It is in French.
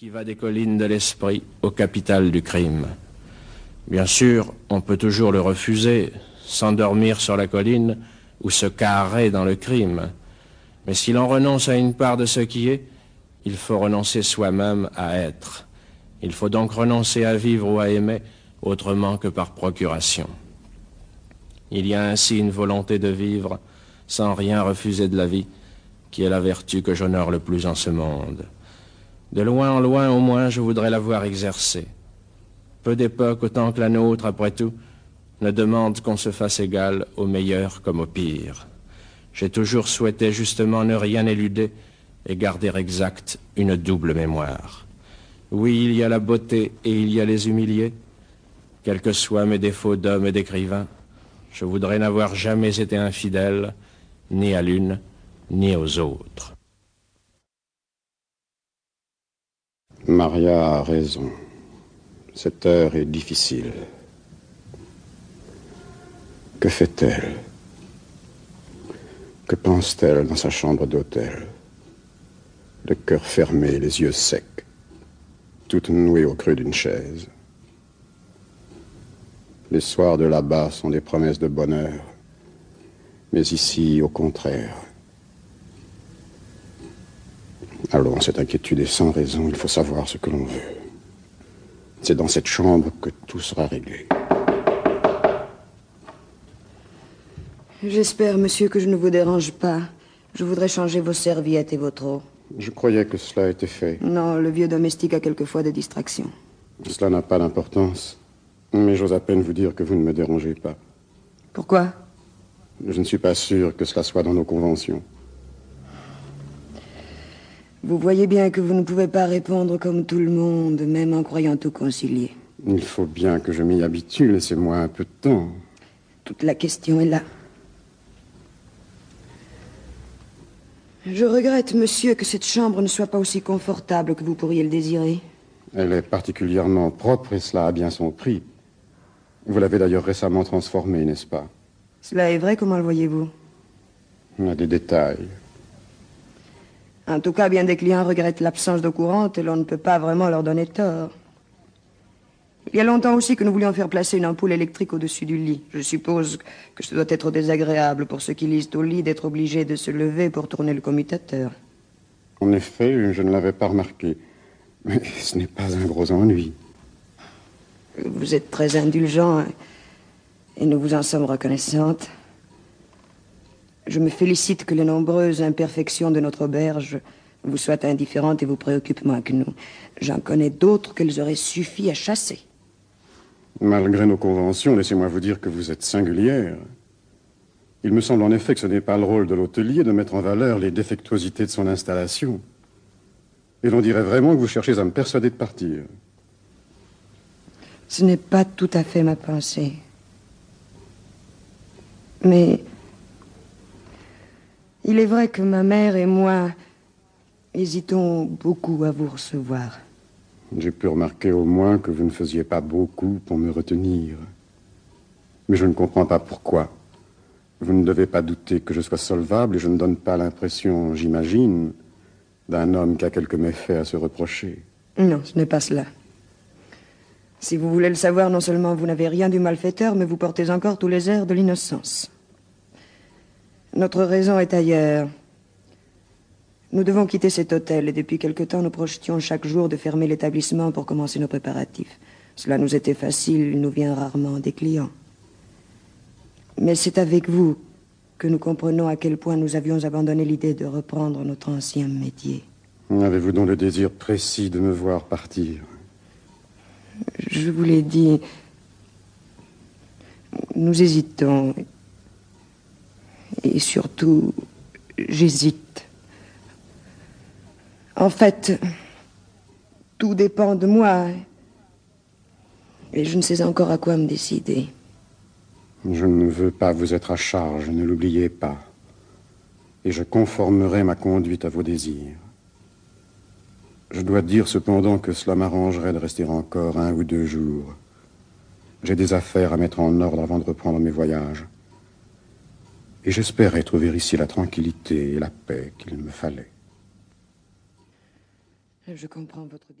qui va des collines de l'esprit au capital du crime. Bien sûr, on peut toujours le refuser, s'endormir sur la colline ou se carrer dans le crime. Mais si l'on renonce à une part de ce qui est, il faut renoncer soi-même à être. Il faut donc renoncer à vivre ou à aimer autrement que par procuration. Il y a ainsi une volonté de vivre sans rien refuser de la vie, qui est la vertu que j'honore le plus en ce monde. De loin en loin, au moins, je voudrais l'avoir exercée. Peu d'époques autant que la nôtre, après tout, ne demande qu'on se fasse égal au meilleur comme au pire. J'ai toujours souhaité justement ne rien éluder et garder exact une double mémoire. Oui, il y a la beauté et il y a les humiliés. Quels que soient mes défauts d'homme et d'écrivain, je voudrais n'avoir jamais été infidèle, ni à l'une, ni aux autres. Maria a raison. Cette heure est difficile. Que fait-elle? Que pense-t-elle dans sa chambre d'hôtel? Le cœur fermé, les yeux secs, toute nouée au creux d'une chaise. Les soirs de là-bas sont des promesses de bonheur, mais ici, au contraire, Cette inquiétude est sans raison, il faut savoir ce que l'on veut. C'est dans cette chambre que tout sera réglé. J'espère, monsieur, que je ne vous dérange pas. Je voudrais changer vos serviettes et votre eau. Je croyais que cela était fait. Non, le vieux domestique a quelquefois des distractions. Cela n'a pas d'importance. Mais j'ose à peine vous dire que vous ne me dérangez pas. Pourquoi? Je ne suis pas sûr que cela soit dans nos conventions. Vous voyez bien que vous ne pouvez pas répondre comme tout le monde, même en croyant tout concilier. Il faut bien que je m'y habitue, laissez-moi un peu de temps. Toute la question est là. Je regrette, monsieur, que cette chambre ne soit pas aussi confortable que vous pourriez le désirer. Elle est particulièrement propre et cela a bien son prix. Vous l'avez d'ailleurs récemment transformée, n'est-ce pas? Cela est vrai, comment le voyez-vous? On a des détails. En tout cas, bien des clients regrettent l'absence d'eau courante et l'on ne peut pas vraiment leur donner tort. Il y a longtemps aussi que nous voulions faire placer une ampoule électrique au-dessus du lit. Je suppose que ce doit être désagréable pour ceux qui lisent au lit d'être obligés de se lever pour tourner le commutateur. En effet, je ne l'avais pas remarqué. Mais ce n'est pas un gros ennui. Vous êtes très indulgent et nous vous en sommes reconnaissantes. Je me félicite que les nombreuses imperfections de notre auberge vous soient indifférentes et vous préoccupent moins que nous. J'en connais d'autres qu'elles auraient suffi à chasser. Malgré nos conventions, laissez-moi vous dire que vous êtes singulière. Il me semble en effet que ce n'est pas le rôle de l'hôtelier de mettre en valeur les défectuosités de son installation. Et l'on dirait vraiment que vous cherchez à me persuader de partir. Ce n'est pas tout à fait ma pensée. Mais il est vrai que ma mère et moi hésitons beaucoup à vous recevoir. J'ai pu remarquer au moins que vous ne faisiez pas beaucoup pour me retenir. Mais je ne comprends pas pourquoi. Vous ne devez pas douter que je sois solvable et je ne donne pas l'impression, j'imagine, d'un homme qui a quelques méfaits à se reprocher. Non, ce n'est pas cela. Si vous voulez le savoir, non seulement vous n'avez rien du malfaiteur, mais vous portez encore tous les airs de l'innocence. Notre raison est ailleurs. Nous devons quitter cet hôtel et depuis quelque temps nous projetions chaque jour de fermer l'établissement pour commencer nos préparatifs. Cela nous était facile, il nous vient rarement des clients. Mais c'est avec vous que nous comprenons à quel point nous avions abandonné l'idée de reprendre notre ancien métier. Avez-vous donc le désir précis de me voir partir? Je vous l'ai dit. Nous hésitons. Et surtout, j'hésite. En fait, tout dépend de moi. Et je ne sais encore à quoi me décider. Je ne veux pas vous être à charge, ne l'oubliez pas. Et je conformerai ma conduite à vos désirs. Je dois dire cependant que cela m'arrangerait de rester encore un ou deux jours. J'ai des affaires à mettre en ordre avant de reprendre mes voyages. Et j'espérais trouver ici la tranquillité et la paix qu'il me fallait. Je comprends votre.